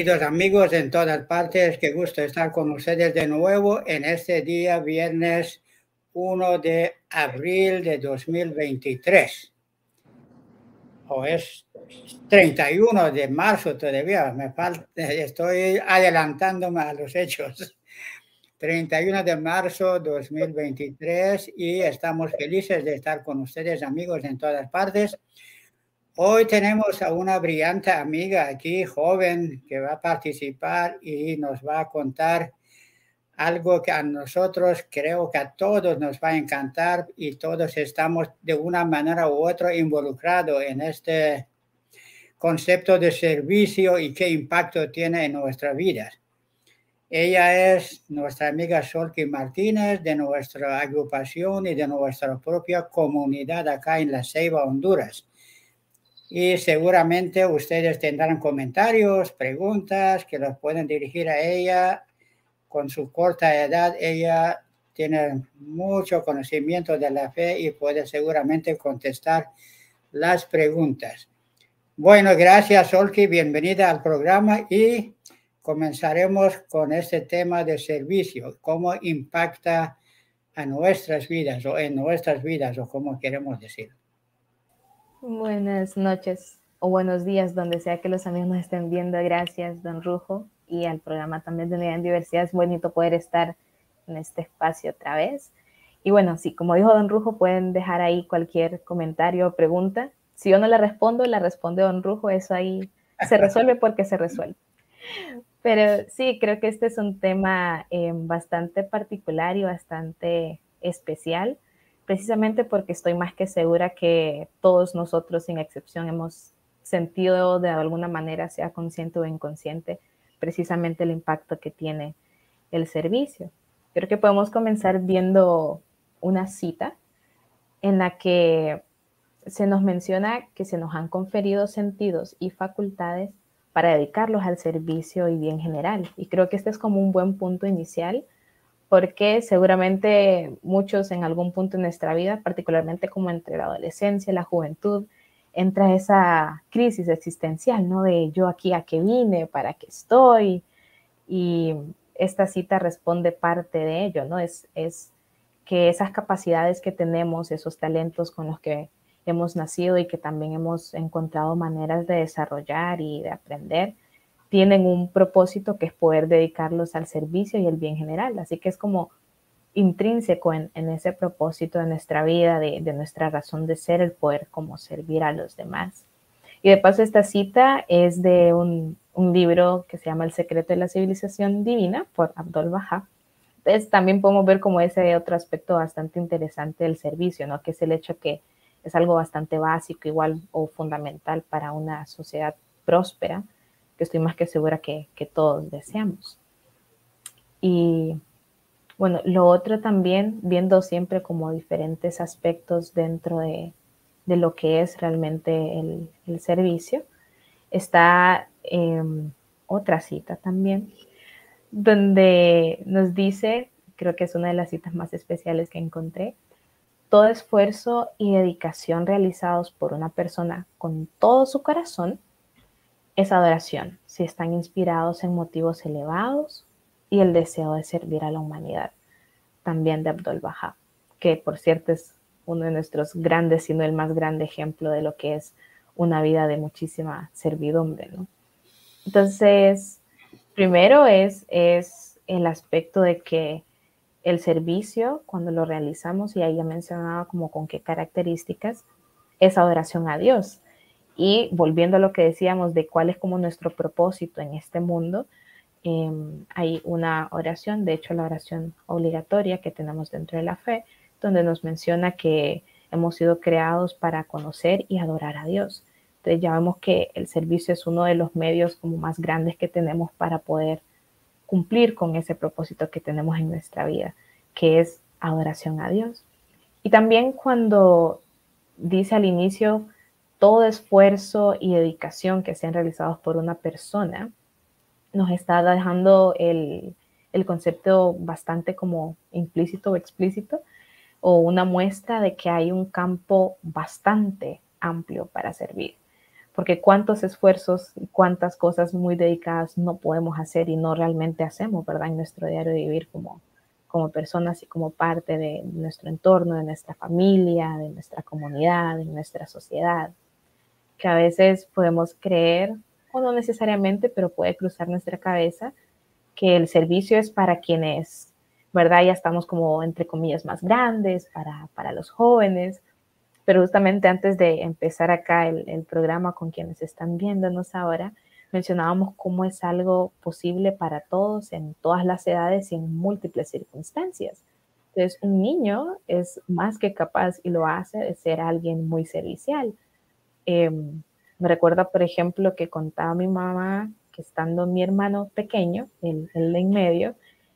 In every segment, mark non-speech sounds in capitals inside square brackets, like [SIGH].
queridos amigos en todas partes. Qué gusto estar con ustedes de nuevo en este día, viernes 1 de abril de 2023. O es 31 de marzo todavía. Me falta, estoy adelantándome a los hechos. 31 de marzo 2023 y estamos felices de estar con ustedes, amigos, en todas partes. Hoy tenemos a una brillante amiga aquí, joven, que va a participar y nos va a contar algo que a nosotros creo que a todos nos va a encantar y todos estamos de una manera u otra involucrados en este concepto de servicio y qué impacto tiene en nuestra vida. Ella es nuestra amiga Solki Martínez de nuestra agrupación y de nuestra propia comunidad acá en La Ceiba, Honduras y seguramente ustedes tendrán comentarios, preguntas que los pueden dirigir a ella. Con su corta edad, ella tiene mucho conocimiento de la fe y puede seguramente contestar las preguntas. Bueno, gracias, Olki. Bienvenida al programa y comenzaremos con este tema de servicio, cómo impacta a nuestras vidas o en nuestras vidas o como queremos decir. Buenas noches o buenos días, donde sea que los amigos nos estén viendo. Gracias, don Rujo, y al programa también de Unidad en Diversidad. Es bonito poder estar en este espacio otra vez. Y bueno, sí, como dijo don Rujo, pueden dejar ahí cualquier comentario o pregunta. Si yo no la respondo, la responde don Rujo. Eso ahí se resuelve porque se resuelve. Pero sí, creo que este es un tema eh, bastante particular y bastante especial precisamente porque estoy más que segura que todos nosotros, sin excepción, hemos sentido de alguna manera, sea consciente o inconsciente, precisamente el impacto que tiene el servicio. Creo que podemos comenzar viendo una cita en la que se nos menciona que se nos han conferido sentidos y facultades para dedicarlos al servicio y bien general. Y creo que este es como un buen punto inicial porque seguramente muchos en algún punto en nuestra vida, particularmente como entre la adolescencia la juventud, entra esa crisis existencial, ¿no? De yo aquí a qué vine, para qué estoy. Y esta cita responde parte de ello, ¿no? Es, es que esas capacidades que tenemos, esos talentos con los que hemos nacido y que también hemos encontrado maneras de desarrollar y de aprender, tienen un propósito que es poder dedicarlos al servicio y el bien general. Así que es como intrínseco en, ese propósito de nuestra vida, de, nuestra razón de ser, el poder como servir a los demás. Y de paso esta cita es de un, libro que se llama El secreto de la civilización divina por Abdul Baha. Entonces también podemos ver como ese otro aspecto bastante interesante del servicio, ¿no? Que es el hecho que es algo bastante básico, igual o fundamental para una sociedad próspera que estoy más que segura que, todos deseamos. Y bueno, lo otro también, viendo siempre como diferentes aspectos dentro de, lo que es realmente el, servicio, está em, otra cita también, donde nos dice, creo que es una de las citas más especiales que encontré, todo esfuerzo y dedicación realizados por una persona con todo su corazón es adoración, si están inspirados en motivos elevados y el deseo de servir a la humanidad. También de Abdul Baha, que por cierto es uno de nuestros grandes, sino el más grande ejemplo de lo que es una vida de muchísima servidumbre. Entonces, primero es, es el aspecto de que el servicio, cuando lo realizamos, y ahí ya mencionaba como con qué características, es adoración a Dios. Y volviendo a lo que decíamos de cuál es como nuestro propósito en este mundo, em, hay una oración, de hecho la oración obligatoria que tenemos dentro de la fe, donde nos menciona que hemos sido creados para conocer y adorar a Dios. Entonces ya vemos que el servicio es uno de los medios como más grandes que tenemos para poder cumplir con ese propósito que tenemos en nuestra vida, que es adoración a Dios. Y también cuando dice al inicio, todo esfuerzo y dedicación que sean realizados por una persona, nos está dejando el, el concepto bastante como implícito o explícito, o una muestra de que hay un campo bastante amplio para servir. Porque cuántos esfuerzos y cuántas cosas muy dedicadas no podemos hacer y no realmente hacemos, ¿verdad? En nuestro diario de vivir como, como personas y como parte de nuestro entorno, de nuestra familia, de nuestra comunidad, de nuestra sociedad. Que a veces podemos creer, o no necesariamente, pero puede cruzar nuestra cabeza, que el servicio es para quienes, ¿verdad? Ya estamos como, entre comillas, más grandes, para, para los jóvenes. Pero justamente antes de empezar acá el, el programa con quienes están viéndonos ahora, mencionábamos cómo es algo posible para todos en todas las edades y en múltiples circunstancias. Entonces, un niño es más que capaz y lo hace de ser alguien muy servicial. Em, me recuerda, por ejemplo, que contaba mi mamá que estando mi hermano pequeño, el, el de en medio,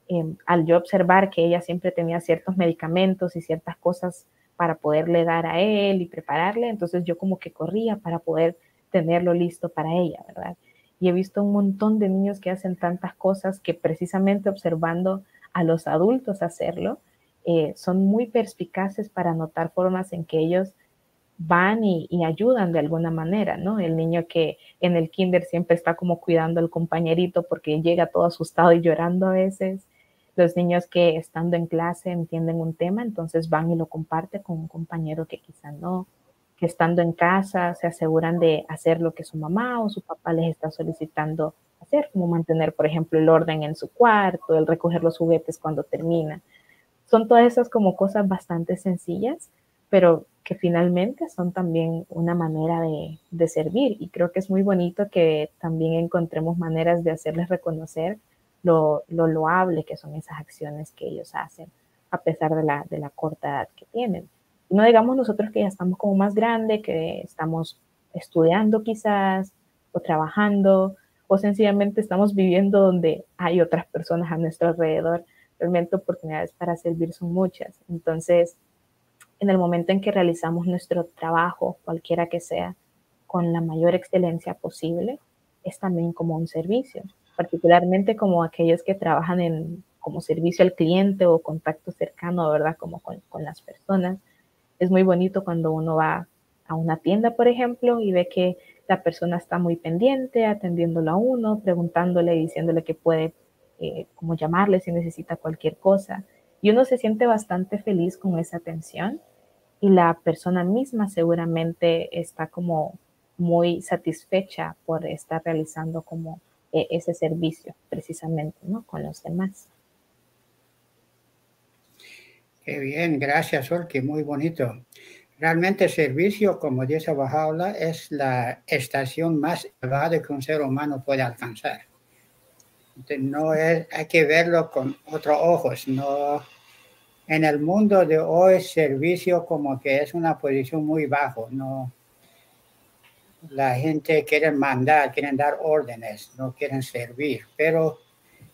em, al yo observar que ella siempre tenía ciertos medicamentos y ciertas cosas para poderle dar a él y prepararle, entonces yo como que corría para poder tenerlo listo para ella, ¿verdad? y he visto un montón de niños que hacen tantas cosas que precisamente observando a los adultos hacerlo, eh, son muy perspicaces para notar formas en que ellos van y, ayudan de alguna manera, ¿no? El niño que en el kinder siempre está como cuidando al compañerito porque llega todo asustado y llorando a veces. Los niños que estando en clase entienden un tema, entonces van y lo comparten con un compañero que quizá no que estando en casa se aseguran de hacer lo que su mamá o su papá les está solicitando hacer, como mantener, por ejemplo, el orden en su cuarto, el recoger los juguetes cuando termina. Son todas esas como cosas bastante sencillas, pero que finalmente son también una manera de, de servir. Y creo que es muy bonito que también encontremos maneras de hacerles reconocer lo, lo loable que son esas acciones que ellos hacen, a pesar de la, de la corta edad que tienen. No digamos nosotros que ya estamos como más grande, que estamos estudiando quizás o trabajando o sencillamente estamos viviendo donde hay otras personas a nuestro alrededor. Realmente oportunidades para servir son muchas. Entonces, en el momento en que realizamos nuestro trabajo, cualquiera que sea, con la mayor excelencia posible, es también como un servicio, particularmente como aquellos que trabajan en como servicio al cliente o contacto cercano, ¿verdad? Como con, las personas es muy bonito cuando uno va a una tienda, por ejemplo, y ve que la persona está muy pendiente, atendiéndolo a uno, preguntándole y diciéndole que puede eh, como llamarle si necesita cualquier cosa. Y uno se siente bastante feliz con esa atención y la persona misma seguramente está como muy satisfecha por estar realizando como eh, ese servicio precisamente, ¿no? Con los demás. Qué bien, gracias, Olki, muy bonito. Realmente el servicio, como dice Bajaola, es la estación más elevada que un ser humano puede alcanzar. no es, hay que verlo con otros ojos. No, en el mundo de hoy, servicio como que es una posición muy bajo. No, la gente quiere mandar, quieren dar órdenes, no quieren servir. Pero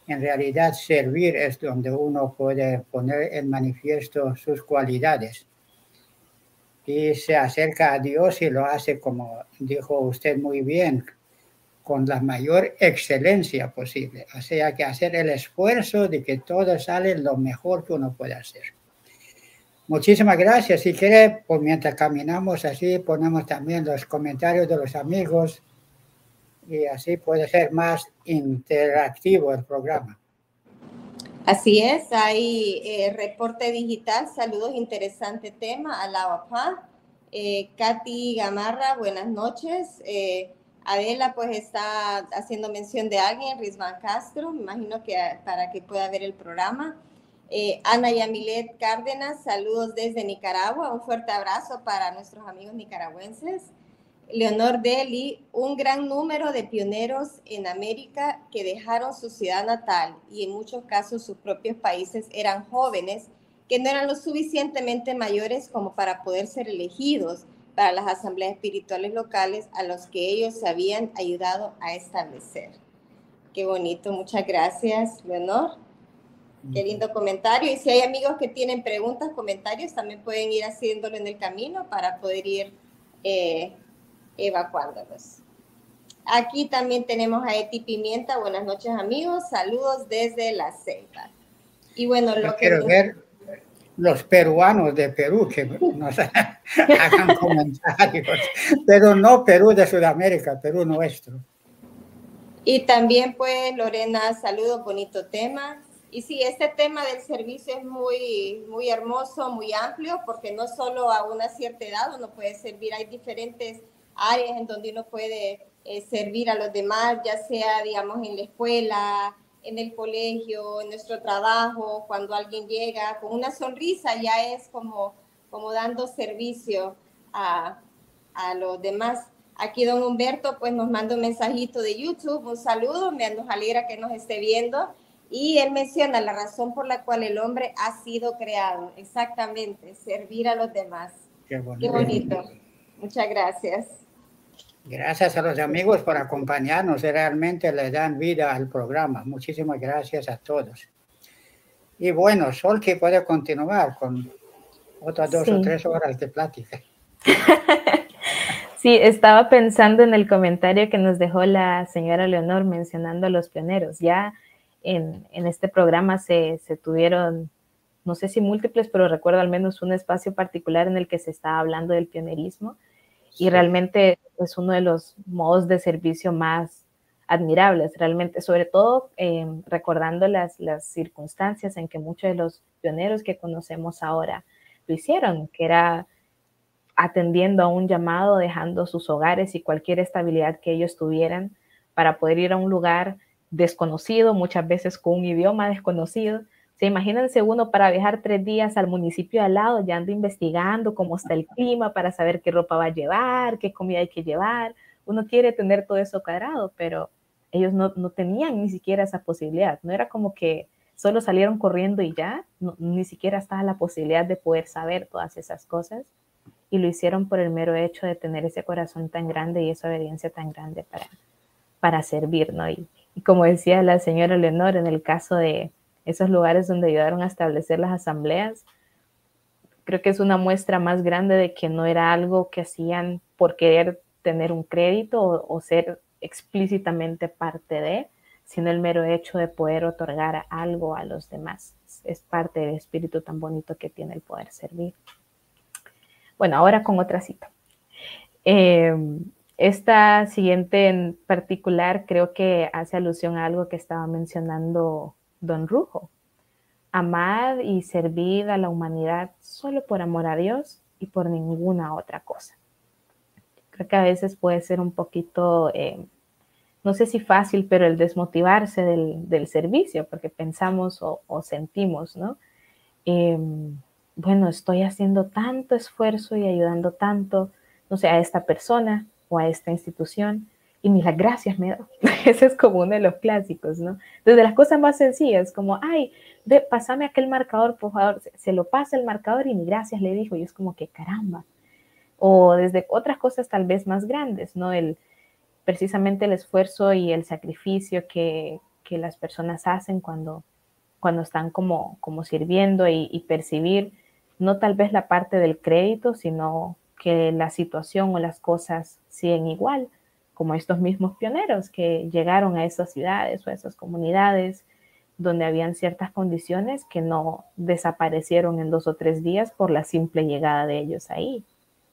en realidad servir es donde uno puede poner en manifiesto sus cualidades. Y se acerca a Dios y lo hace, como dijo usted muy bien, con la mayor excelencia posible. O sea, que hacer el esfuerzo de que todo sale lo mejor que uno puede hacer. Muchísimas gracias. Si quiere, pues mientras caminamos así, ponemos también los comentarios de los amigos y así puede ser más interactivo el programa. Así es, hay eh, reporte digital, saludos, interesante tema, alaba eh, Katy Gamarra, buenas noches. Eh, Adela pues está haciendo mención de alguien, Risman Castro, me imagino que para que pueda ver el programa. Eh, Ana Yamilet Cárdenas, saludos desde Nicaragua, un fuerte abrazo para nuestros amigos nicaragüenses. Leonor Deli, un gran número de pioneros en América que dejaron su ciudad natal y en muchos casos sus propios países eran jóvenes que no eran lo suficientemente mayores como para poder ser elegidos para las asambleas espirituales locales a los que ellos habían ayudado a establecer. Qué bonito, muchas gracias, Leonor. Qué lindo comentario. Y si hay amigos que tienen preguntas, comentarios, también pueden ir haciéndolo en el camino para poder ir eh, evacuándolos. Aquí también tenemos a Eti Pimienta. Buenas noches, amigos. Saludos desde la selva. Y bueno, lo que... Quiero ver los peruanos de Perú que nos [LAUGHS] hagan comentarios, pero no Perú de Sudamérica, Perú nuestro. Y también pues Lorena, saludos, bonito tema. Y sí, este tema del servicio es muy, muy hermoso, muy amplio, porque no solo a una cierta edad uno puede servir, hay diferentes áreas en donde uno puede eh, servir a los demás, ya sea, digamos, en la escuela, en el colegio, en nuestro trabajo, cuando alguien llega con una sonrisa, ya es como, como dando servicio a, a los demás. Aquí don Humberto pues nos manda un mensajito de YouTube, un saludo, me nos alegra que nos esté viendo. Y él menciona la razón por la cual el hombre ha sido creado, exactamente, servir a los demás. Qué bonito. Muchas gracias. Gracias a los amigos por acompañarnos, realmente le dan vida al programa. Muchísimas gracias a todos. Y bueno, Sol que puede continuar con otras dos o tres horas de plática. [LAUGHS] Sí, estaba pensando en el comentario que nos dejó la señora Leonor mencionando a los pioneros. Ya en, este programa se, se, tuvieron, no sé si múltiples, pero recuerdo al menos un espacio particular en el que se estaba hablando del pionerismo y realmente es uno de los modos de servicio más admirables, realmente, sobre todo eh, recordando las, las circunstancias en que muchos de los pioneros que conocemos ahora lo hicieron, que era atendiendo a un llamado, dejando sus hogares y cualquier estabilidad que ellos tuvieran para poder ir a un lugar desconocido, muchas veces con un idioma desconocido. Se imagínense uno para viajar tres días al municipio al lado, ya ando investigando cómo está el clima para saber qué ropa va a llevar, qué comida hay que llevar. Uno quiere tener todo eso cuadrado, pero ellos no, tenían ni siquiera esa posibilidad. No era como que solo salieron corriendo y ya, ni siquiera estaba la posibilidad de poder saber todas esas cosas y lo hicieron por el mero hecho de tener ese corazón tan grande y esa obediencia tan grande para, para servir, ¿no? Y, como decía la señora Leonor, en el caso de esos lugares donde ayudaron a establecer las asambleas, creo que es una muestra más grande de que no era algo que hacían por querer tener un crédito o, ser explícitamente parte de, sino el mero hecho de poder otorgar algo a los demás. Es parte del espíritu tan bonito que tiene el poder servir. Bueno, ahora con otra cita. Eh, esta siguiente en particular creo que hace alusión a algo que estaba mencionando Don Rujo. Amad y servid a la humanidad solo por amor a Dios y por ninguna otra cosa. Creo que a veces puede ser un poquito, eh, no sé si fácil, pero el desmotivarse del, servicio, porque pensamos o, sentimos, ¿no? Em, bueno, estoy haciendo tanto esfuerzo y ayudando tanto, no sé, a esta persona o a esta institución y ni las gracias me da. [LAUGHS] Ese es como uno de los clásicos, ¿no? Desde las cosas más sencillas, como, ay, ve, pásame aquel marcador, por favor, se, lo pasa el marcador y ni gracias le dijo, y es como que caramba. O desde otras cosas tal vez más grandes, ¿no? El, precisamente el esfuerzo y el sacrificio que, que las personas hacen cuando, cuando están como, como sirviendo y, y percibir no tal vez la parte del crédito, sino que la situación o las cosas siguen igual, como estos mismos pioneros que llegaron a esas ciudades o a esas comunidades donde habían ciertas condiciones que no desaparecieron en dos o tres días por la simple llegada de ellos ahí.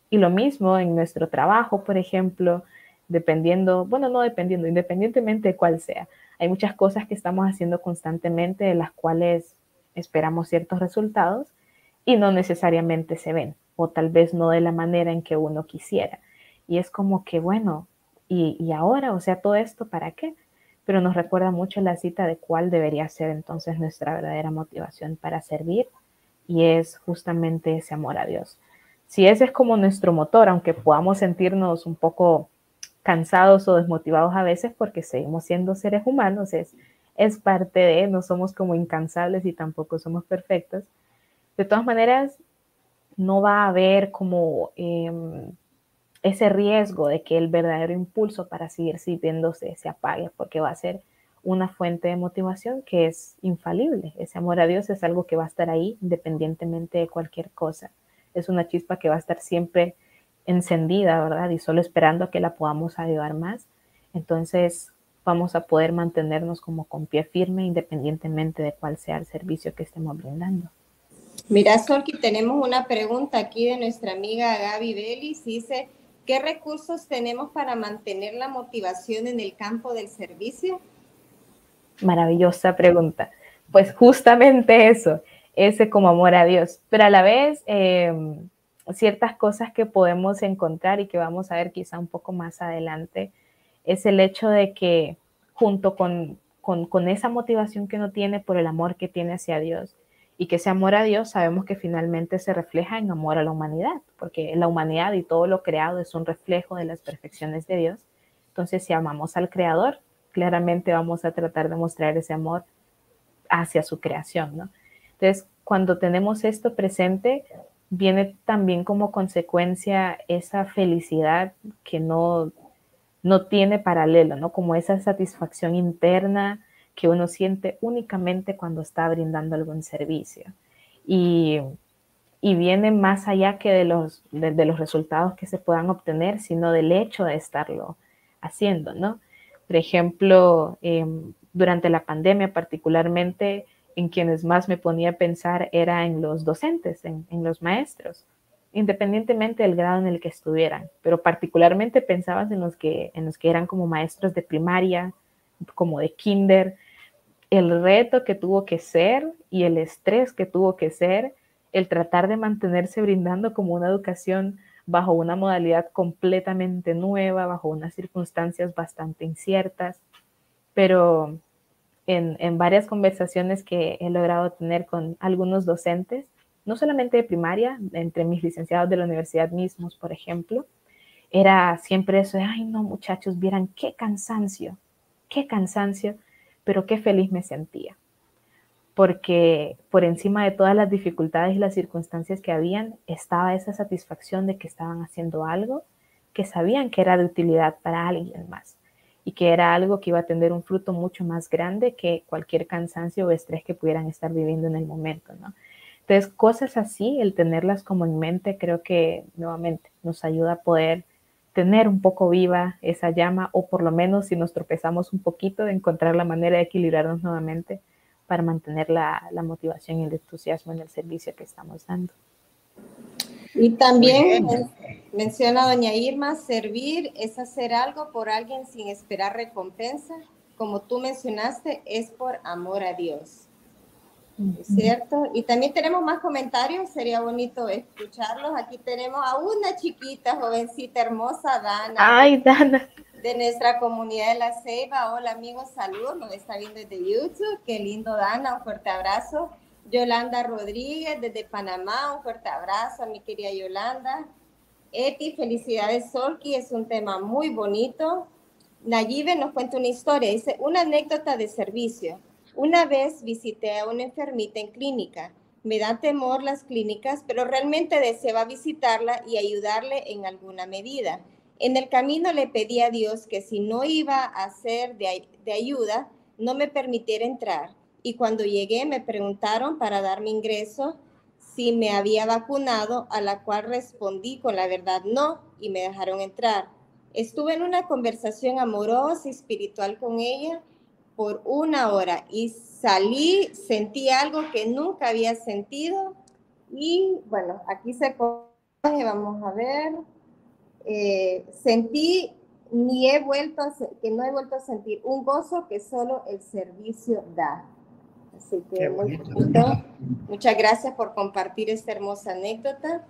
Y lo mismo en nuestro trabajo, por ejemplo, dependiendo, bueno, no dependiendo, independientemente de cuál sea. Hay muchas cosas que estamos haciendo constantemente de las cuales esperamos ciertos resultados y no necesariamente se ven, o tal vez no de la manera en que uno quisiera. Y es como que, bueno, ¿y, ahora? O sea, todo esto, ¿para qué? Pero nos recuerda mucho la cita de cuál debería ser entonces nuestra verdadera motivación para servir, y es justamente ese amor a Dios. Si ese es como nuestro motor, aunque podamos sentirnos un poco cansados o desmotivados a veces porque seguimos siendo seres humanos, es, es parte de, no somos como incansables y tampoco somos perfectos, de todas maneras, no va a haber como em, ese riesgo de que el verdadero impulso para seguir sirviéndose se apague, porque va a ser una fuente de motivación que es infalible. Ese amor a Dios es algo que va a estar ahí independientemente de cualquier cosa. Es una chispa que va a estar siempre encendida, ¿verdad? Y solo esperando a que la podamos ayudar más. Entonces vamos a poder mantenernos como con pie firme independientemente de cuál sea el servicio que estemos brindando. Mira, Solki, tenemos una pregunta aquí de nuestra amiga Gaby Belis. Dice, ¿qué recursos tenemos para mantener la motivación en el campo del servicio? Maravillosa pregunta. Pues justamente eso, ese como amor a Dios, pero a la vez em, ciertas cosas que podemos encontrar y que vamos a ver quizá un poco más adelante, es el hecho de que junto con, con, esa motivación que uno tiene por el amor que tiene hacia Dios, y que ese amor a Dios sabemos que finalmente se refleja en amor a la humanidad, porque la humanidad y todo lo creado es un reflejo de las perfecciones de Dios. Entonces, si amamos al Creador, claramente vamos a tratar de mostrar ese amor hacia su creación, ¿no? Entonces, cuando tenemos esto presente, viene también como consecuencia esa felicidad que no, no tiene paralelo, ¿no? Como esa satisfacción interna que uno siente únicamente cuando está brindando algún servicio. Y, y viene más allá que de los, de los resultados que se puedan obtener, sino del hecho de estarlo haciendo, ¿no? Por ejemplo, em, durante la pandemia particularmente, en quienes más me ponía a pensar era en los docentes, en, los maestros, independientemente del grado en el que estuvieran, pero particularmente pensabas en los que, en los que eran como maestros de primaria, como de kinder, el reto que tuvo que ser y el estrés que tuvo que ser el tratar de mantenerse brindando como una educación bajo una modalidad completamente nueva, bajo unas circunstancias bastante inciertas, pero en, varias conversaciones que he logrado tener con algunos docentes, no solamente de primaria, entre mis licenciados de la universidad mismos, por ejemplo, era siempre eso de, ay no muchachos, vieran qué cansancio, qué cansancio, pero qué feliz me sentía porque por encima de todas las dificultades y las circunstancias que habían, estaba esa satisfacción de que estaban haciendo algo que sabían que era de utilidad para alguien más y que era algo que iba a tener un fruto mucho más grande que cualquier cansancio o estrés que pudieran estar viviendo en el momento, ¿no? Entonces, cosas así, el tenerlas como en mente, creo que nuevamente nos ayuda a poder tener un poco viva esa llama o por lo menos si nos tropezamos un poquito, de encontrar la manera de equilibrarnos nuevamente para mantener la, motivación y el entusiasmo en el servicio que estamos dando. Y también menciona doña Irma, servir es hacer algo por alguien sin esperar recompensa. Como tú mencionaste, es por amor a Dios. ¿Es cierto? Y también tenemos más comentarios, sería bonito escucharlos. Aquí tenemos a una chiquita, jovencita, hermosa, Dana. Ay, Dana de nuestra comunidad de La Ceiba. Hola amigos, salud, nos está viendo desde YouTube. Qué lindo, Dana, un fuerte abrazo. Yolanda Rodríguez desde Panamá, un fuerte abrazo a mi querida Yolanda. Eti, felicidades, Solki, es un tema muy bonito. Nayibe nos cuenta una historia, dice, una anécdota de servicio. Una vez visité a una enfermita en clínica. Me da temor las clínicas, pero realmente deseaba visitarla y ayudarle en alguna medida. En el camino le pedí a Dios que si no iba a ser de, ayuda, no me permitiera entrar. Y cuando llegué me preguntaron para darme ingreso si me había vacunado, a la cual respondí con la verdad no y me dejaron entrar. Estuve en una conversación amorosa y espiritual con ella por una hora y salí, sentí algo que nunca había sentido y bueno, aquí se coge, vamos a ver. Eh, sentí ni he vuelto a, que no he vuelto a sentir un gozo que solo el servicio da. Así que muchas gracias por compartir esta hermosa anécdota.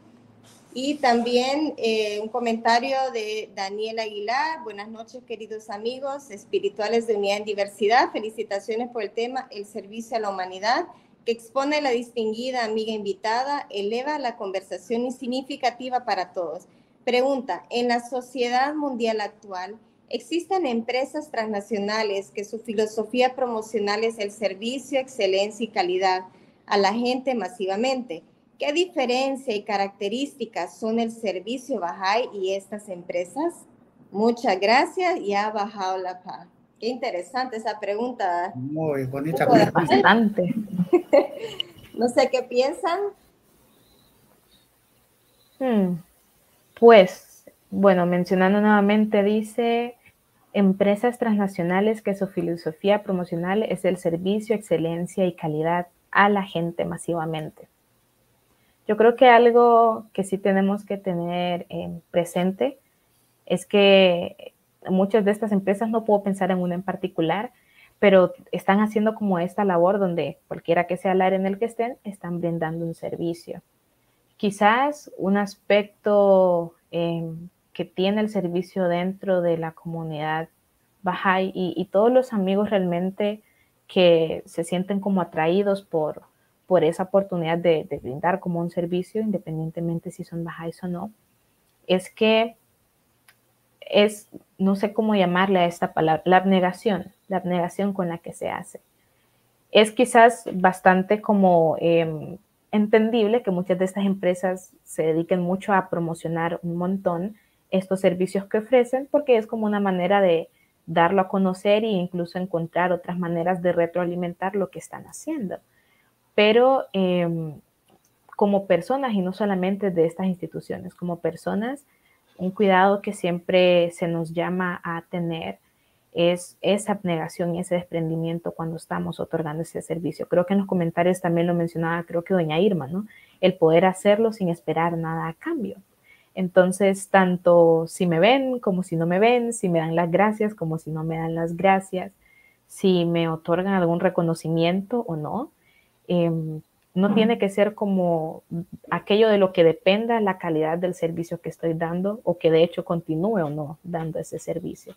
Y también eh, un comentario de Daniel Aguilar. Buenas noches, queridos amigos espirituales de Unidad en Diversidad. Felicitaciones por el tema El servicio a la humanidad, que expone la distinguida amiga invitada, eleva la conversación significativa para todos. Pregunta, en la sociedad mundial actual, ¿existen empresas transnacionales que su filosofía promocional es el servicio, excelencia y calidad a la gente masivamente? ¿Qué diferencia y características son el servicio Bahá'í y estas empresas? Muchas gracias y ha bajado la paz. Qué interesante esa pregunta. Muy bonita pregunta. Bastante. [LAUGHS] no sé qué piensan. Hmm. Pues, bueno, mencionando nuevamente, dice empresas transnacionales que su filosofía promocional es el servicio, excelencia y calidad a la gente masivamente. Yo creo que algo que sí tenemos que tener en presente es que muchas de estas empresas, no puedo pensar en una en particular, pero están haciendo como esta labor donde cualquiera que sea el área en el que estén, están brindando un servicio. Quizás un aspecto em, que tiene el servicio dentro de la comunidad Bahá'í y, todos los amigos realmente que se sienten como atraídos por, por esa oportunidad de, brindar como un servicio, independientemente si son Bahá'ís o no, es que es, no sé cómo llamarle a esta palabra, la abnegación, la abnegación con la que se hace. Es quizás bastante como em, entendible que muchas de estas empresas se dediquen mucho a promocionar un montón estos servicios que ofrecen porque es como una manera de darlo a conocer e incluso encontrar otras maneras de retroalimentar lo que están haciendo. Pero em, como personas, y no solamente de estas instituciones, como personas, un cuidado que siempre se nos llama a tener es esa abnegación y ese desprendimiento cuando estamos otorgando ese servicio. Creo que en los comentarios también lo mencionaba, creo que doña Irma, ¿no? El poder hacerlo sin esperar nada a cambio. Entonces, tanto si me ven como si no me ven, si me dan las gracias como si no me dan las gracias, si me otorgan algún reconocimiento o no, em, no tiene que ser como aquello de lo que dependa la calidad del servicio que estoy dando o que de hecho continúe o no dando ese servicio.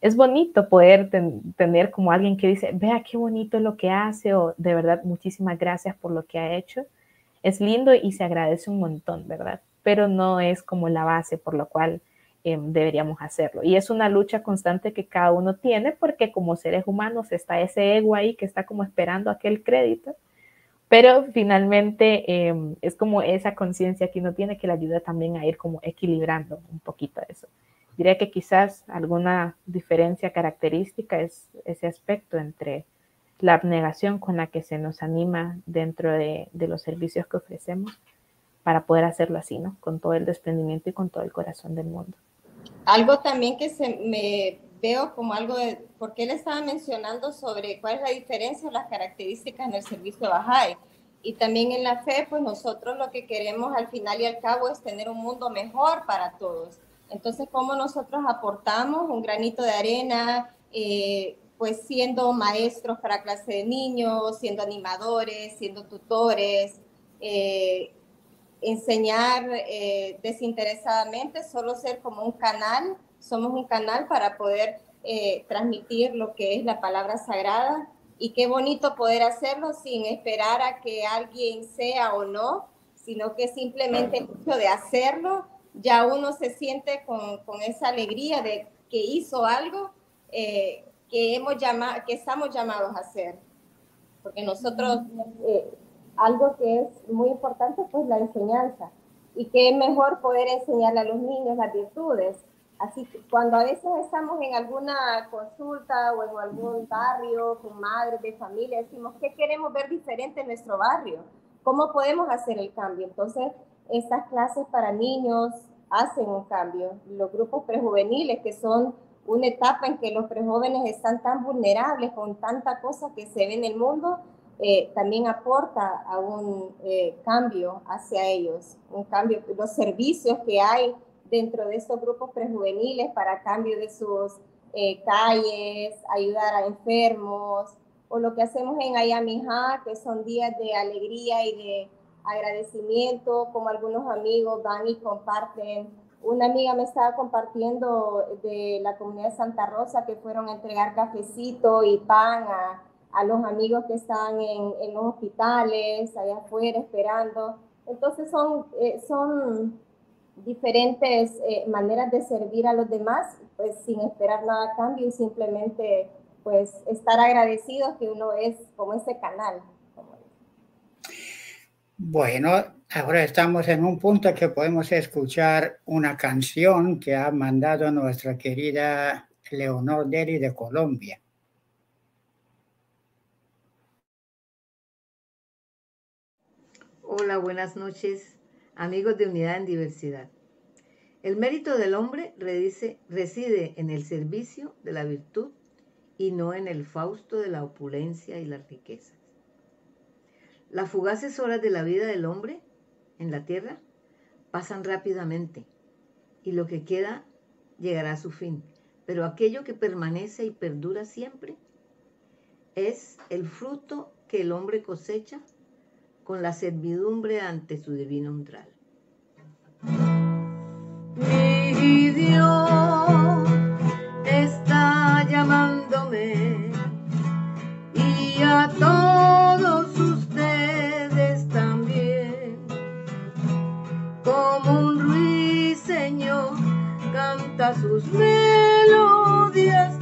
Es bonito poder tener como alguien que dice, vea qué bonito lo que hace o de verdad muchísimas gracias por lo que ha hecho. Es lindo y se agradece un montón, ¿verdad? Pero no es como la base por lo cual em, deberíamos hacerlo. Y es una lucha constante que cada uno tiene porque como seres humanos está ese ego ahí que está como esperando aquel crédito pero finalmente em, es como esa conciencia que uno tiene que le ayuda también a ir como equilibrando un poquito eso. Diría que quizás alguna diferencia característica es ese aspecto entre la abnegación con la que se nos anima dentro de, de los servicios que ofrecemos para poder hacerlo así, ¿no? Con todo el desprendimiento y con todo el corazón del mundo. Algo también que se me veo como algo de, porque él estaba mencionando sobre cuál es la diferencia o las características en el servicio Bahá'í. Y también en la fe, pues nosotros lo que queremos al final y al cabo es tener un mundo mejor para todos. Entonces, ¿cómo nosotros aportamos un granito de arena, eh, pues siendo maestros para clase de niños, siendo animadores, siendo tutores, eh, enseñar eh, desinteresadamente, solo ser como un canal somos un canal para poder eh, transmitir lo que es la palabra sagrada y qué bonito poder hacerlo sin esperar a que alguien sea o no, sino que simplemente el hecho de hacerlo, ya uno se siente con, con esa alegría de que hizo algo eh, que, hemos llamado, que estamos llamados a hacer. Porque nosotros, eh, algo que es muy importante, pues la enseñanza. Y qué mejor poder enseñarle a los niños las virtudes Así que cuando a veces estamos en alguna consulta o en algún barrio con madres de familia, decimos, ¿qué queremos ver diferente en nuestro barrio? ¿Cómo podemos hacer el cambio? Entonces, estas clases para niños hacen un cambio. Los grupos prejuveniles, que son una etapa en que los prejóvenes están tan vulnerables con tanta cosa que se ve en el mundo, eh, también aporta a un eh, cambio hacia ellos, un cambio, los servicios que hay dentro de estos grupos prejuveniles para cambio de sus eh, calles, ayudar a enfermos, o lo que hacemos en Ayamijá, que son días de alegría y de agradecimiento, como algunos amigos van y comparten. Una amiga me estaba compartiendo de la comunidad de Santa Rosa que fueron a entregar cafecito y pan a, a los amigos que están en, en, los hospitales, allá afuera esperando. Entonces son, eh, son diferentes eh, maneras de servir a los demás, pues sin esperar nada a cambio y simplemente pues estar agradecidos que uno es como ese canal. Bueno, ahora estamos en un punto que podemos escuchar una canción que ha mandado nuestra querida Leonor Deli de Colombia. Hola, buenas noches, amigos de Unidad en Diversidad. El mérito del hombre reside en el servicio de la virtud y no en el fausto de la opulencia y las riquezas. Las fugaces horas de la vida del hombre en la tierra pasan rápidamente y lo que queda llegará a su fin. Pero aquello que permanece y perdura siempre es el fruto que el hombre cosecha con la servidumbre ante su divino umbral. Mi Dios está llamándome y a todos ustedes también. Como un ruiseñor canta sus melodías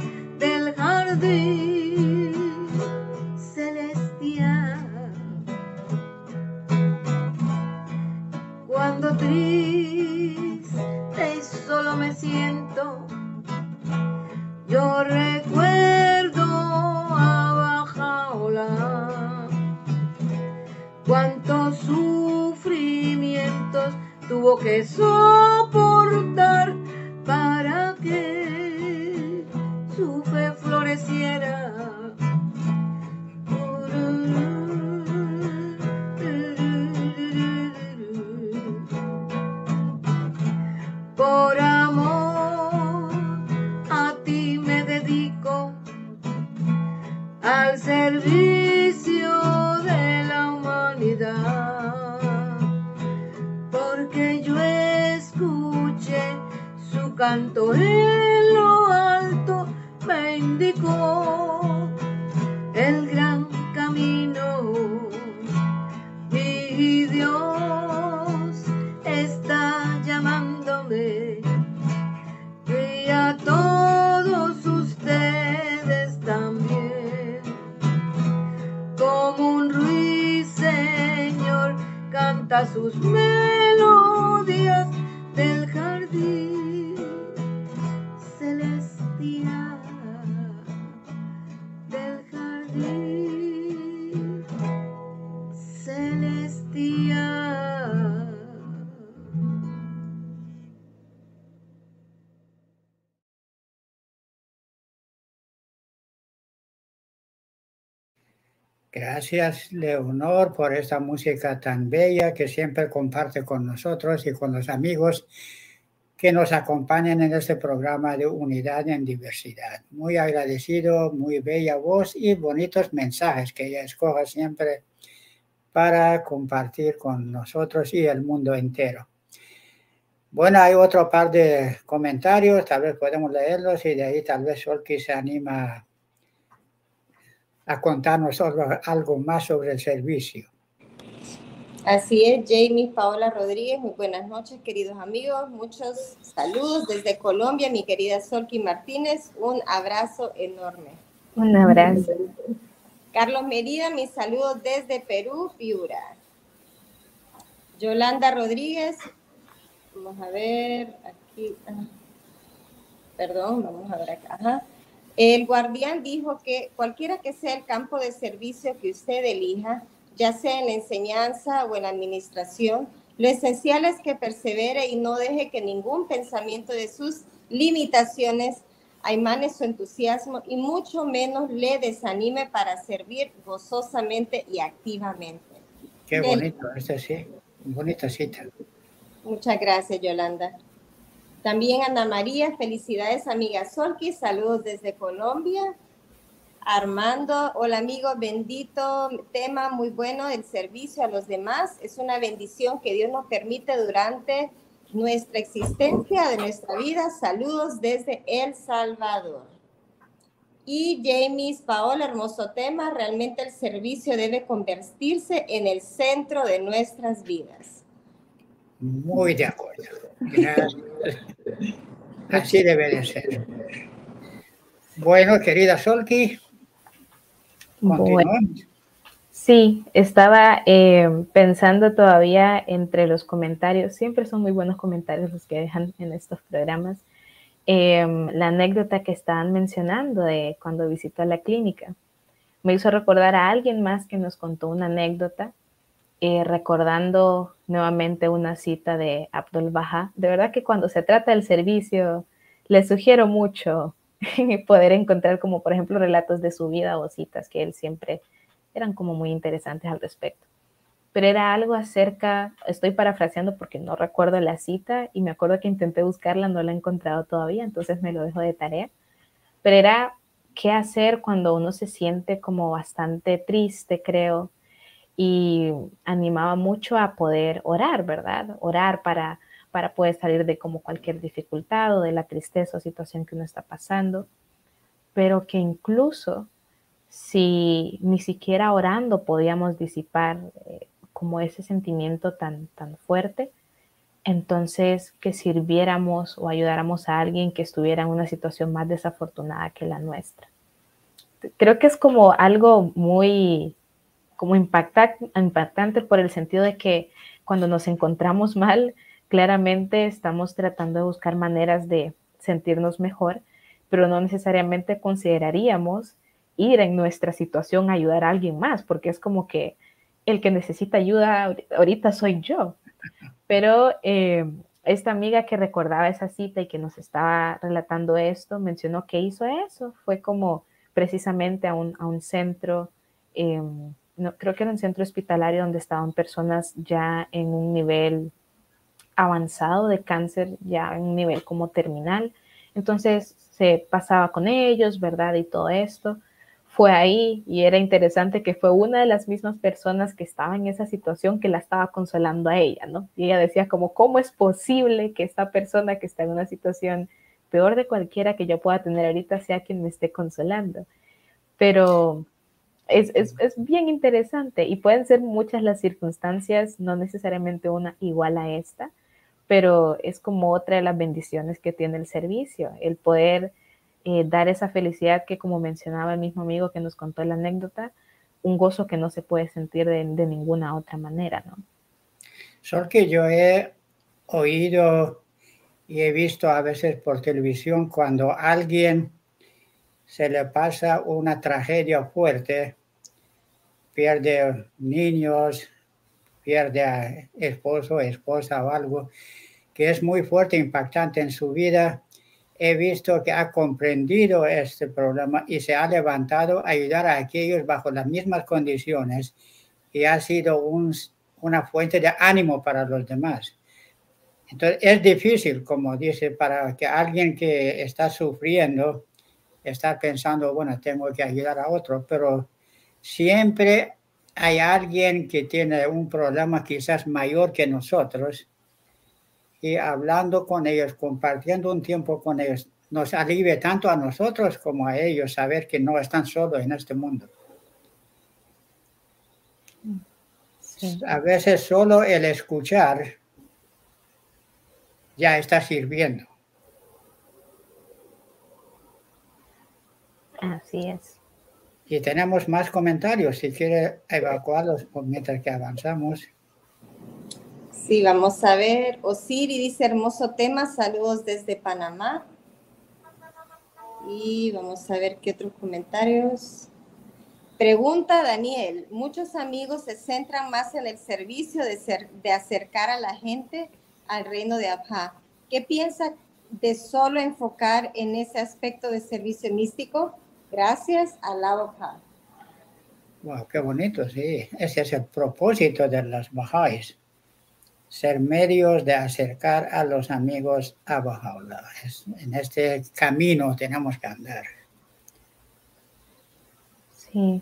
Gracias, Leonor, por esta música tan bella que siempre comparte con nosotros y con los amigos que nos acompañan en este programa de Unidad en Diversidad. Muy agradecido, muy bella voz y bonitos mensajes que ella escoge siempre para compartir con nosotros y el mundo entero. Bueno, hay otro par de comentarios, tal vez podemos leerlos y de ahí tal vez Solki se anima a contarnos algo más sobre el servicio. Así es, Jamie Paola Rodríguez, muy buenas noches, queridos amigos. Muchos saludos desde Colombia, mi querida Solki Martínez. Un abrazo enorme. Un abrazo. Carlos Merida, mis saludos desde Perú, Piura. Yolanda Rodríguez, vamos a ver, aquí, perdón, vamos a ver acá. Ajá. El guardián dijo que cualquiera que sea el campo de servicio que usted elija, ya sea en la enseñanza o en la administración, lo esencial es que persevere y no deje que ningún pensamiento de sus limitaciones aimane su entusiasmo y mucho menos le desanime para servir gozosamente y activamente. Qué bonito, este sí, bonita cita. Muchas gracias, Yolanda. También Ana María, felicidades amiga Solki, saludos desde Colombia. Armando, hola amigo, bendito tema muy bueno, el servicio a los demás. Es una bendición que Dios nos permite durante nuestra existencia, de nuestra vida. Saludos desde El Salvador. Y James Paola, hermoso tema. Realmente el servicio debe convertirse en el centro de nuestras vidas. Muy de acuerdo. Gracias. Así debe de ser. Bueno, querida Solki, bueno, sí, estaba eh, pensando todavía entre los comentarios, siempre son muy buenos comentarios los que dejan en estos programas. em, la anécdota que estaban mencionando de cuando visitó la clínica. Me hizo recordar a alguien más que nos contó una anécdota, eh, recordando nuevamente una cita de Abdul Baha. De verdad que cuando se trata del servicio, le sugiero mucho [LAUGHS] poder encontrar como por ejemplo relatos de su vida o citas que él siempre eran como muy interesantes al respecto. Pero era algo acerca, estoy parafraseando porque no recuerdo la cita y me acuerdo que intenté buscarla, no la he encontrado todavía, entonces me lo dejo de tarea. Pero era qué hacer cuando uno se siente como bastante triste, creo, y animaba mucho a poder orar, ¿verdad? Orar para para poder salir de como cualquier dificultad o de la tristeza o situación que uno está pasando, pero que incluso si ni siquiera orando podíamos disipar eh, como ese sentimiento tan, tan fuerte, entonces que sirviéramos o ayudáramos a alguien que estuviera en una situación más desafortunada que la nuestra. Creo que es como algo muy como impactante por el sentido de que cuando nos encontramos mal, Claramente estamos tratando de buscar maneras de sentirnos mejor, pero no necesariamente consideraríamos ir en nuestra situación a ayudar a alguien más, porque es como que el que necesita ayuda ahorita soy yo. Pero eh, esta amiga que recordaba esa cita y que nos estaba relatando esto, mencionó que hizo eso. Fue como precisamente a un, a un centro, em, no, creo que era un centro hospitalario donde estaban personas ya en un nivel avanzado de cáncer ya en un nivel como terminal. Entonces se pasaba con ellos, ¿verdad? Y todo esto. Fue ahí y era interesante que fue una de las mismas personas que estaba en esa situación que la estaba consolando a ella, ¿no? Y ella decía como, ¿cómo es posible que esta persona que está en una situación peor de cualquiera que yo pueda tener ahorita sea quien me esté consolando? Pero es, es, es, bien interesante y pueden ser muchas las circunstancias, no necesariamente una igual a esta, pero es como otra de las bendiciones que tiene el servicio, el poder eh, dar esa felicidad que como mencionaba el mismo amigo que nos contó la anécdota, un gozo que no se puede sentir de, ninguna otra manera, ¿no? Solo que yo he oído y he visto a veces por televisión cuando alguien se le pasa una tragedia fuerte, pierde niños, pierde a esposo, esposa o algo, que es muy fuerte, impactante en su vida, he visto que ha comprendido este problema y se ha levantado a ayudar a aquellos bajo las mismas condiciones y ha sido una fuente de ánimo para los demás. Entonces es difícil, como dice, para que alguien que está sufriendo, está pensando, bueno, tengo que ayudar a otro, pero siempre hay alguien que tiene un problema quizás mayor que nosotros y hablando con ellos, compartiendo un tiempo con ellos, nos alivia tanto a nosotros como a ellos saber que no están solos en este mundo. A veces solo el escuchar ya está sirviendo. Así es. Y tenemos más comentarios, si quiere evacuarlos mientras que avanzamos. Sí, vamos a ver. Osiri dice, hermoso tema, saludos desde Panamá. Y vamos a ver qué otros comentarios. Pregunta Daniel, muchos amigos se centran más en el servicio de, ser, de acercar a la gente al reino de Abha. ¿Qué piensa de solo enfocar en ese aspecto de servicio místico? Gracias, Allah Wow, qué bonito, sí. Ese es el propósito de las Bahá'ís. Ser medios de acercar a los amigos a Baha'u'llah. En este camino tenemos que andar. Sí,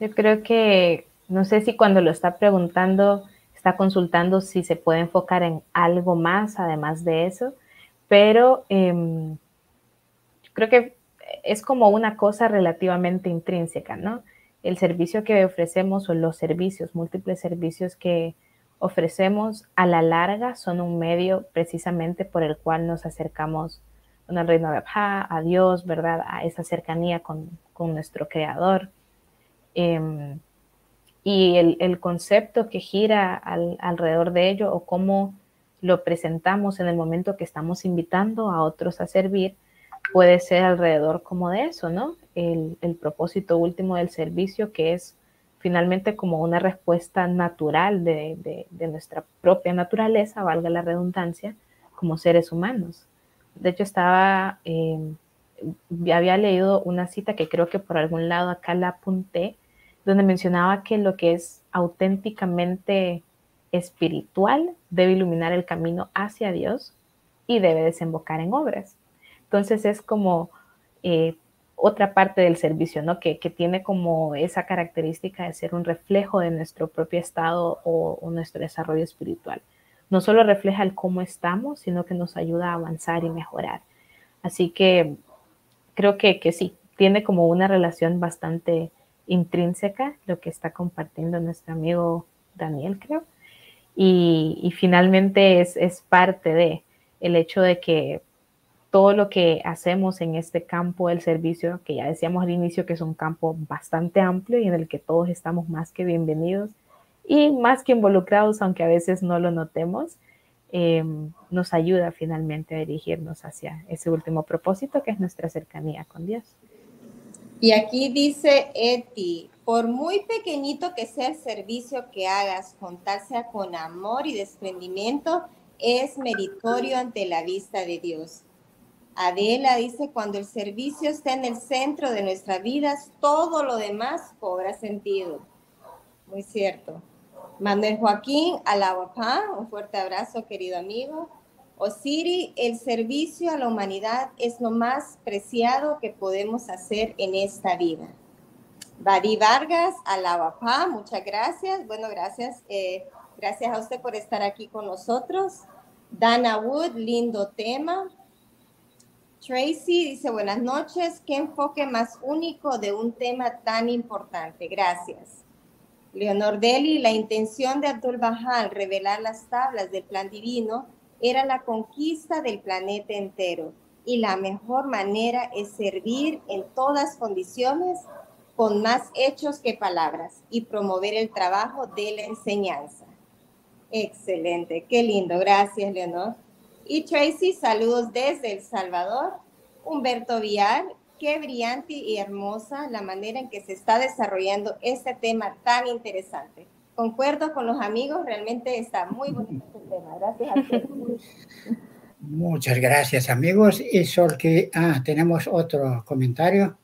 yo creo que, no sé si cuando lo está preguntando, está consultando si se puede enfocar en algo más además de eso, pero em, creo que es como una cosa relativamente intrínseca, ¿no? El servicio que ofrecemos o los servicios, múltiples servicios que ofrecemos a la larga son un medio precisamente por el cual nos acercamos al reino de Abha, a Dios, ¿verdad? A esa cercanía con, nuestro Creador. Em, y el, concepto que gira alrededor de ello o cómo lo presentamos en el momento que estamos invitando a otros a servir, puede ser alrededor como de eso, ¿no? El, propósito último del servicio, que es finalmente como una respuesta natural de, nuestra propia naturaleza, valga la redundancia, como seres humanos. De hecho, estaba, eh, había leído una cita que creo que por algún lado acá la apunté, donde mencionaba que lo que es auténticamente espiritual debe iluminar el camino hacia Dios y debe desembocar en obras. Entonces es como eh, otra parte del servicio, ¿no? Que, tiene como esa característica de ser un reflejo de nuestro propio estado o, nuestro desarrollo espiritual. No solo refleja el cómo estamos, sino que nos ayuda a avanzar y mejorar. Así que creo que, que sí, tiene como una relación bastante intrínseca, lo que está compartiendo nuestro amigo Daniel, creo. Y, finalmente es, es, parte de el hecho de que todo lo que hacemos en este campo del servicio, que ya decíamos al inicio que es un campo bastante amplio y en el que todos estamos más que bienvenidos y más que involucrados, aunque a veces no lo notemos, eh, nos ayuda finalmente a dirigirnos hacia ese último propósito que es nuestra cercanía con Dios. Y aquí dice Eti, por muy pequeñito que sea el servicio que hagas, contarse con amor y desprendimiento, es meritorio ante la vista de Dios. Adela dice, cuando el servicio está en el centro de nuestras vidas, todo lo demás cobra sentido. Muy cierto. Manuel Joaquín Alabapá, un fuerte abrazo, querido amigo. Osiri, el servicio a la humanidad es lo más preciado que podemos hacer en esta vida. Badi Vargas, Alabapá, muchas gracias. Bueno, gracias. Eh, gracias a usted por estar aquí con nosotros. Dana Wood, lindo tema. Tracy dice, buenas noches. ¿Qué enfoque más único de un tema tan importante? Gracias. Leonor Deli, la intención de Abdul Bahal revelar las tablas del plan divino era la conquista del planeta entero y la mejor manera es servir en todas condiciones con más hechos que palabras y promover el trabajo de la enseñanza. Excelente, qué lindo, gracias Leonor. Y Tracy, saludos desde El Salvador. Humberto Vial, qué brillante y hermosa la manera en que se está desarrollando este tema tan interesante concuerdo con los amigos, realmente está muy bonito este tema. Gracias a [LAUGHS] Muchas gracias, amigos. Y que ah, tenemos otro comentario.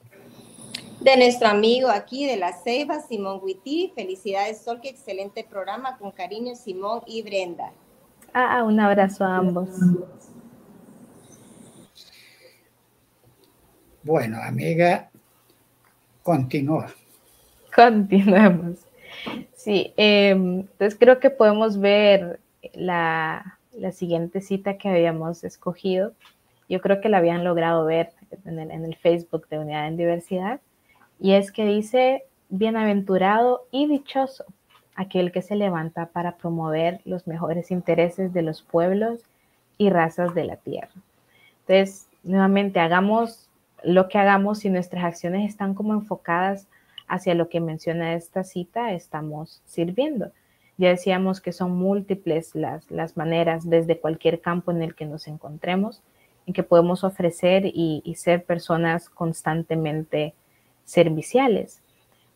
De nuestro amigo aquí de la Ceiba, Simón Witty. Felicidades, Sol, excelente programa. Con cariño, Simón y Brenda. Ah, un abrazo a ambos. Bueno, amiga, continúa. Continuemos. Sí, em, entonces creo que podemos ver la, siguiente cita que habíamos escogido. Yo creo que la habían logrado ver en el, Facebook de Unidad en Diversidad. Y es que dice, bienaventurado y dichoso aquel que se levanta para promover los mejores intereses de los pueblos y razas de la tierra. Entonces, nuevamente, hagamos lo que hagamos si nuestras acciones están como enfocadas hacia lo que menciona esta cita estamos sirviendo. Ya decíamos que son múltiples las, las maneras desde cualquier campo en el que nos encontremos en que podemos ofrecer y, ser personas constantemente serviciales.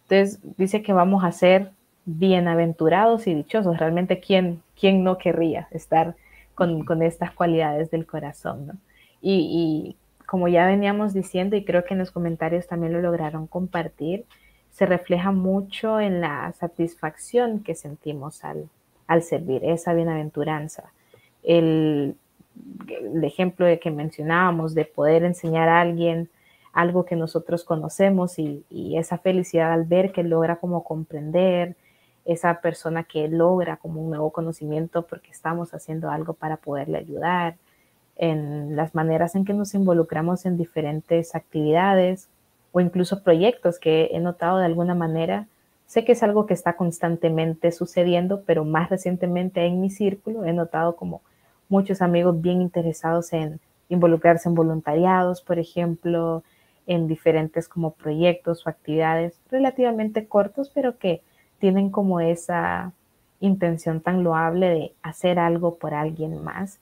Entonces dice que vamos a ser bienaventurados y dichosos. Realmente, ¿quién, quién no querría estar con, con estas cualidades del corazón? Y, y, como ya veníamos diciendo, y creo que en los comentarios también lo lograron compartir, se refleja mucho en la satisfacción que sentimos al, al servir, esa bienaventuranza. El, el ejemplo de que mencionábamos de poder enseñar a alguien algo que nosotros conocemos y, y, esa felicidad al ver que logra como comprender, esa persona que logra como un nuevo conocimiento porque estamos haciendo algo para poderle ayudar, en las maneras en que nos involucramos en diferentes actividades, o incluso proyectos que he notado de alguna manera. Sé que es algo que está constantemente sucediendo, pero más recientemente en mi círculo he notado como muchos amigos bien interesados en involucrarse en voluntariados, por ejemplo, en diferentes como proyectos o actividades relativamente cortos, pero que tienen como esa, intención tan loable de hacer algo por alguien más.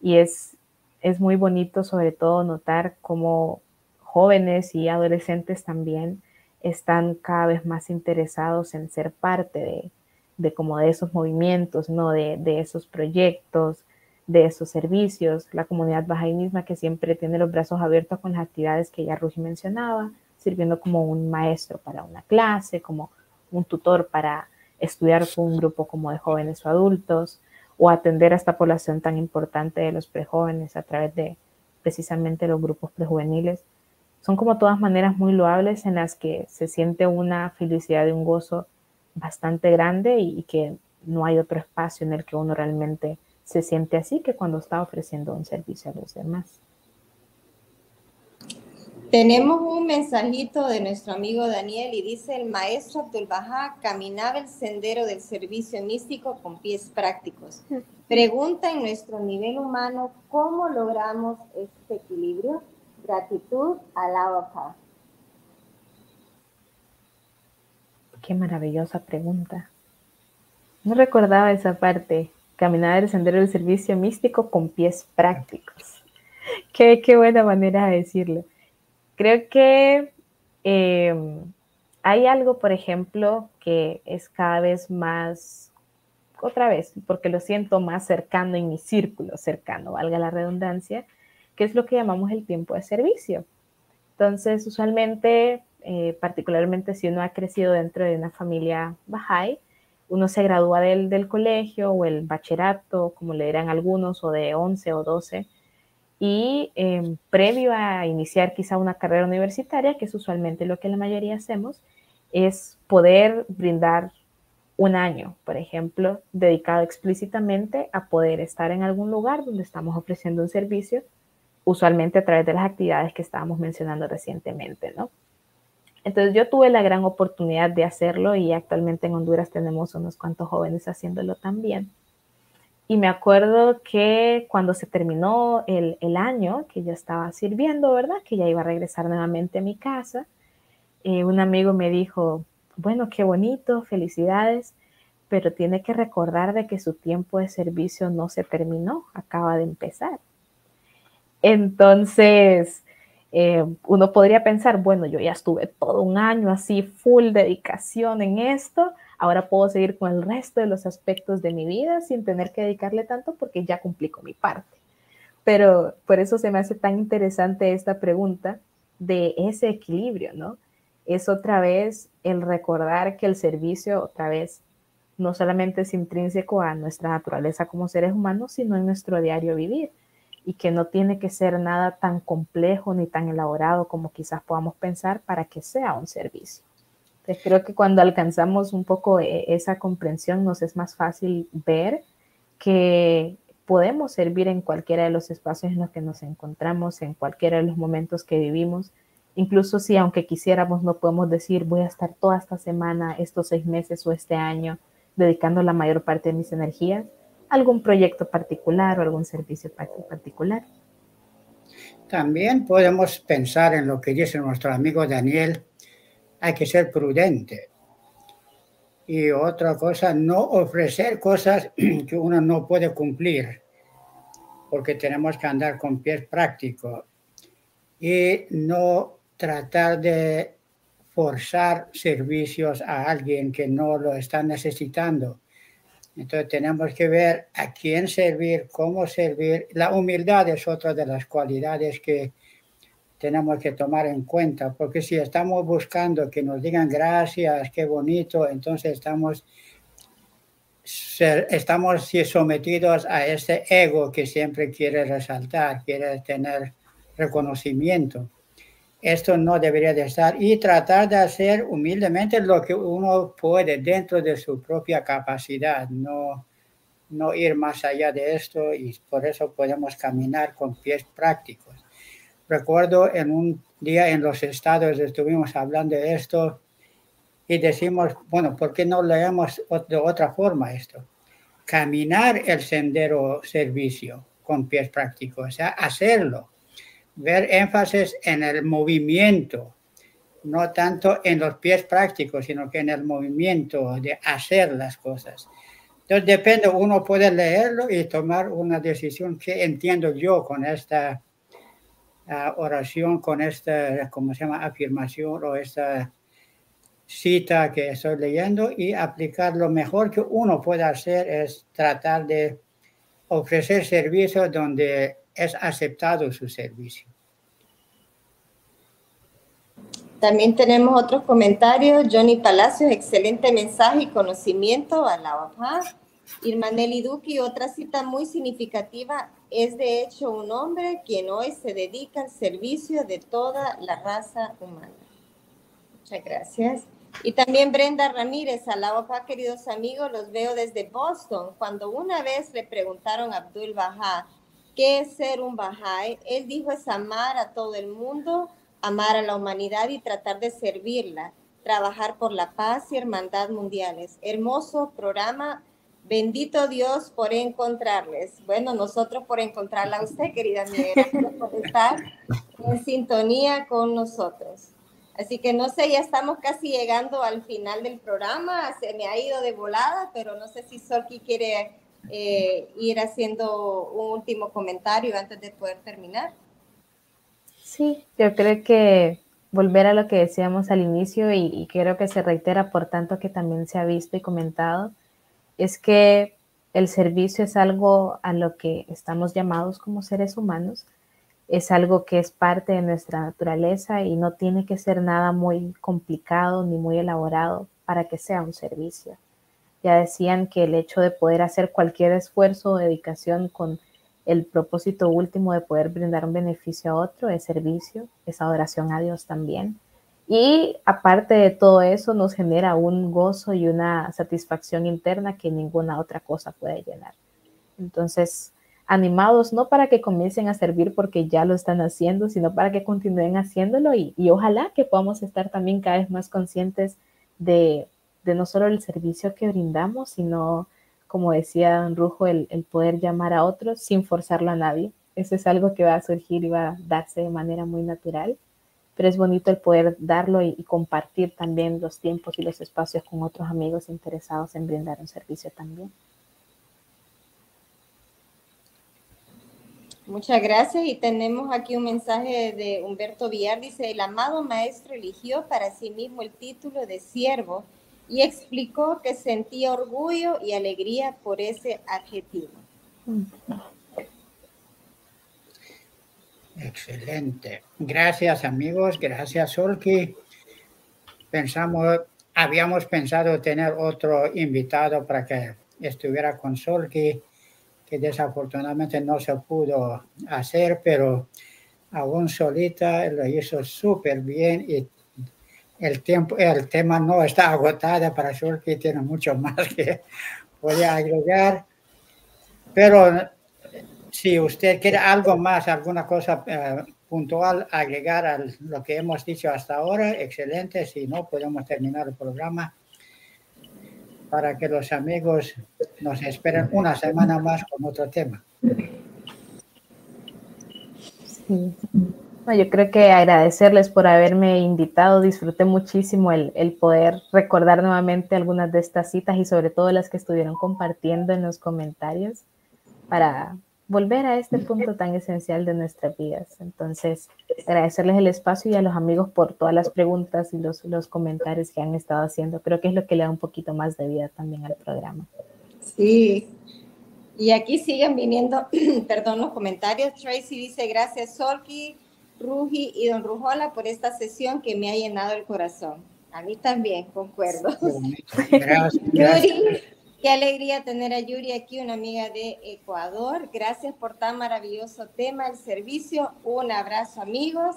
Y es, es muy bonito sobre todo notar cómo jóvenes y adolescentes también están cada vez más interesados en ser parte de, de como de esos movimientos, ¿no? De, de, esos proyectos, de esos servicios. La comunidad baja misma que siempre tiene los brazos abiertos con las actividades que ya Rugi mencionaba, sirviendo como un maestro para una clase, como un tutor para estudiar con un grupo como de jóvenes o adultos, o atender a esta población tan importante de los prejóvenes a través de precisamente los grupos prejuveniles. Son como todas maneras muy loables en las que se siente una felicidad y un gozo bastante grande y, que no hay otro espacio en el que uno realmente se siente así que cuando está ofreciendo un servicio a los demás. Tenemos un mensajito de nuestro amigo Daniel y dice, el maestro Abdul Baha caminaba el sendero del servicio místico con pies prácticos. Pregunta en nuestro nivel humano, ¿cómo logramos este equilibrio? Gratitud a la Qué maravillosa pregunta. No recordaba esa parte. Caminar el sendero del servicio místico con pies prácticos. Qué, qué buena manera de decirlo. Creo que em, hay algo, por ejemplo, que es cada vez más, otra vez, porque lo siento más cercano en mi círculo cercano, valga la redundancia, que es lo que llamamos el tiempo de servicio. Entonces, usualmente, eh, particularmente si uno ha crecido dentro de una familia Bahá'í, uno se gradúa del, del, colegio o el bachillerato, como le dirán algunos, o de 11 o 12, y em, previo a iniciar quizá una carrera universitaria, que es usualmente lo que la mayoría hacemos, es poder brindar un año, por ejemplo, dedicado explícitamente a poder estar en algún lugar donde estamos ofreciendo un servicio usualmente a través de las actividades que estábamos mencionando recientemente, ¿no? Entonces yo tuve la gran oportunidad de hacerlo y actualmente en Honduras tenemos unos cuantos jóvenes haciéndolo también. Y me acuerdo que cuando se terminó el, el año, que ya estaba sirviendo, ¿verdad? Que ya iba a regresar nuevamente a mi casa, eh, un amigo me dijo, bueno, qué bonito, felicidades, pero tiene que recordar de que su tiempo de servicio no se terminó, acaba de empezar. Entonces, eh, uno podría pensar, bueno, yo ya estuve todo un año así, full dedicación en esto, ahora puedo seguir con el resto de los aspectos de mi vida sin tener que dedicarle tanto porque ya cumplí con mi parte. Pero por eso se me hace tan interesante esta pregunta de ese equilibrio, ¿no? Es otra vez el recordar que el servicio, otra vez, no solamente es intrínseco a nuestra naturaleza como seres humanos, sino en nuestro diario vivir y que no tiene que ser nada tan complejo ni tan elaborado como quizás podamos pensar para que sea un servicio. Entonces creo que cuando alcanzamos un poco eh, esa comprensión nos es más fácil ver que podemos servir en cualquiera de los espacios en los que nos encontramos, en cualquiera de los momentos que vivimos, incluso si aunque quisiéramos no podemos decir voy a estar toda esta semana, estos seis meses o este año dedicando la mayor parte de mis energías, algún proyecto particular o algún servicio particular. También podemos pensar en lo que dice nuestro amigo Daniel, hay que ser prudente. Y otra cosa, no ofrecer cosas [CLEARS THROAT] que uno no puede cumplir, porque tenemos que andar con pies prácticos. Y no tratar de forzar servicios a alguien que no lo está necesitando entonces tenemos que ver a quién servir, cómo servir. La humildad es otra de las cualidades que tenemos que tomar en cuenta, porque si estamos buscando que nos digan gracias, qué bonito, entonces estamos, estamos sometidos a ese ego que siempre quiere resaltar, quiere tener reconocimiento esto no debería de estar y tratar de hacer humildemente lo que uno puede dentro de su propia capacidad, no, no ir más allá de esto y por eso podemos caminar con pies prácticos. Recuerdo en un día en los estados estuvimos hablando de esto y decimos, bueno, ¿por qué no leemos de otra forma esto? Caminar el sendero servicio con pies prácticos, o sea, hacerlo ver énfasis en el movimiento, no tanto en los pies prácticos, sino que en el movimiento de hacer las cosas. Entonces depende, uno puede leerlo y tomar una decisión que entiendo yo con esta oración, con esta, ¿cómo se llama?, afirmación o esta cita que estoy leyendo y aplicar lo mejor que uno puede hacer es tratar de ofrecer servicios donde es aceptado su servicio. También tenemos otros comentarios. Johnny Palacios, excelente mensaje y conocimiento a la OAPA. Irmaneli Duque, otra cita muy significativa, es de hecho un hombre quien hoy se dedica al servicio de toda la raza humana. Muchas gracias. Y también Brenda Ramírez, a la OPA, queridos amigos, los veo desde Boston. Cuando una vez le preguntaron a Abdul Baha qué es ser un Bahá'í, él dijo es amar a todo el mundo, amar a la humanidad y tratar de servirla, trabajar por la paz y hermandad mundiales. Hermoso programa. Bendito Dios por encontrarles. Bueno, nosotros por encontrarla a usted, querida amiga, por estar en sintonía con nosotros. Así que no sé, ya estamos casi llegando al final del programa. Se me ha ido de volada, pero no sé si Solki quiere eh, ir haciendo un último comentario antes de poder terminar. Sí, yo creo que volver a lo que decíamos al inicio y, y creo que se reitera por tanto que también se ha visto y comentado, es que el servicio es algo a lo que estamos llamados como seres humanos es algo que es parte de nuestra naturaleza y no tiene que ser nada muy complicado ni muy elaborado para que sea un servicio. Ya decían que el hecho de poder hacer cualquier esfuerzo o dedicación con el propósito último de poder brindar un beneficio a otro es servicio, es adoración a Dios también. Y aparte de todo eso, nos genera un gozo y una satisfacción interna que ninguna otra cosa puede llenar. Entonces, animados no para que comiencen a servir porque ya lo están haciendo, sino para que continúen haciéndolo y, ojalá que podamos estar también cada vez más conscientes de, no solo el servicio que brindamos, sino, como decía Don Rujo, el, poder llamar a otros sin forzarlo a nadie. Eso es algo que va a surgir y va a darse de manera muy natural, pero es bonito el poder darlo y compartir también los tiempos y los espacios con otros amigos interesados en brindar un servicio también. Muchas gracias y tenemos aquí un mensaje de Humberto Villar. Dice, el amado maestro eligió para sí mismo el título de siervo y explicó que sentía orgullo y alegría por ese adjetivo. Excelente. Gracias amigos, gracias Solki. Pensamos, habíamos pensado tener otro invitado para que estuviera con Solki que desafortunadamente no se pudo hacer, pero aún solita lo hizo súper bien y el, tiempo, el tema no está agotado para que tiene mucho [LAUGHS] más que puede agregar. Pero si usted quiere algo más, alguna cosa eh, puntual agregar a lo que hemos dicho hasta ahora, excelente. Si no, podemos terminar el programa para que los amigos nos esperen una semana más con otro tema. yo creo que agradecerles por haberme invitado. Disfruté muchísimo el, el, poder recordar nuevamente algunas de estas citas y sobre todo las que estuvieron compartiendo en los comentarios para volver a este punto tan esencial de nuestras vidas. Entonces, agradecerles el espacio y a los amigos por todas las preguntas y los, los comentarios que han estado haciendo. Creo que es lo que le da un poquito más de vida también al programa. Sí. Y aquí siguen viniendo, [CLEARS THROAT] perdón, los comentarios. Tracy dice, gracias Solki, Rugi y Don Rujola por esta sesión que me ha llenado el corazón. A mí también, concuerdo. [LAUGHS] Gracias. Qué alegría tener a Yuri aquí, una amiga de Ecuador. Gracias por tan maravilloso tema, el servicio. Un abrazo, amigos.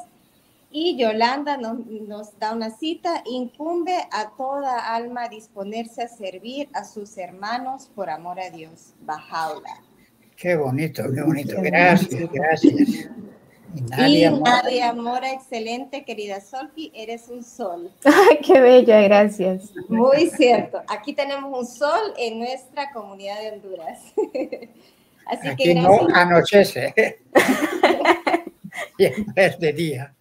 Y Yolanda nos, nos, da una cita, incumbe a toda alma disponerse a servir a sus hermanos por amor a Dios. Bajaula. Qué bonito, qué bonito. Gracias, gracias. Y Nadia, Mora. excelente, querida Solki, eres un sol. [LAUGHS] Ay, qué bella, gracias. Muy cierto. Aquí tenemos un sol en nuestra comunidad de Honduras. [LAUGHS] Así Aquí que no anochece. [LAUGHS] y es de día.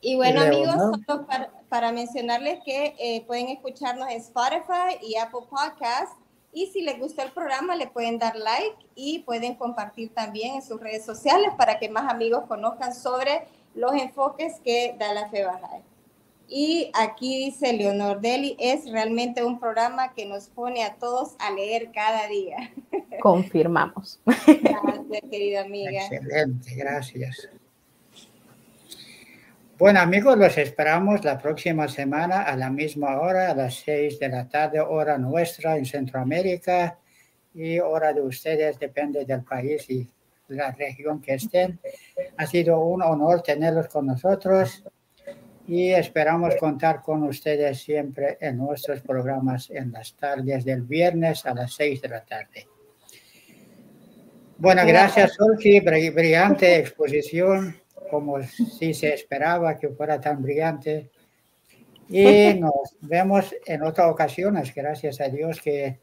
Y bueno, amigos, para, mencionarles que eh, pueden escucharnos en Spotify y Apple Podcast Y si les gustó el programa, le pueden dar like y pueden compartir también en sus redes sociales para que más amigos conozcan sobre los enfoques que da la Fe Baja. Y aquí dice Leonor Deli, es realmente un programa que nos pone a todos a leer cada día. [LAUGHS] Confirmamos. Gracias, querida amiga. Excelente, gracias. Bueno, amigos, los esperamos la próxima semana a la misma hora, a las seis de la tarde, hora nuestra en Centroamérica y hora de ustedes, depende del país y la región que estén. Ha sido un honor tenerlos con nosotros y esperamos contar con ustedes siempre en nuestros programas en las tardes del viernes a las seis de la tarde. Bueno, gracias, Solki. Brillante exposición, como si se esperaba que fuera tan brillante. Y [LAUGHS] nos vemos en otras ocasiones, gracias a Dios que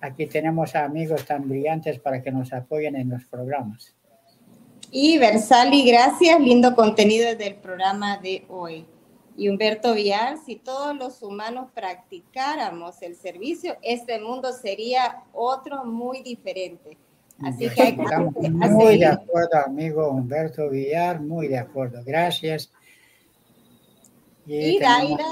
aquí tenemos amigos tan brillantes para que nos apoyen en los programas. Y Versali, gracias, lindo contenido del programa de hoy. Y Humberto Villar, si todos los humanos practicáramos el servicio, este mundo sería otro muy diferente. Así que hay que muy de acuerdo, amigo Humberto Villar, muy de acuerdo. Gracias. Y, y Daira,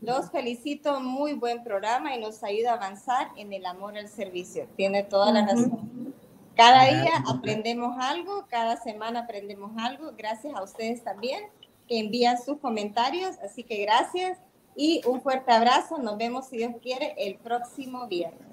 los felicito, muy buen programa y nos ayuda a avanzar en el amor al servicio. Tiene toda la razón. Cada día aprendemos algo, cada semana aprendemos algo. Gracias a ustedes también que envían sus comentarios. Así que gracias y un fuerte abrazo. Nos vemos, si Dios quiere, el próximo viernes.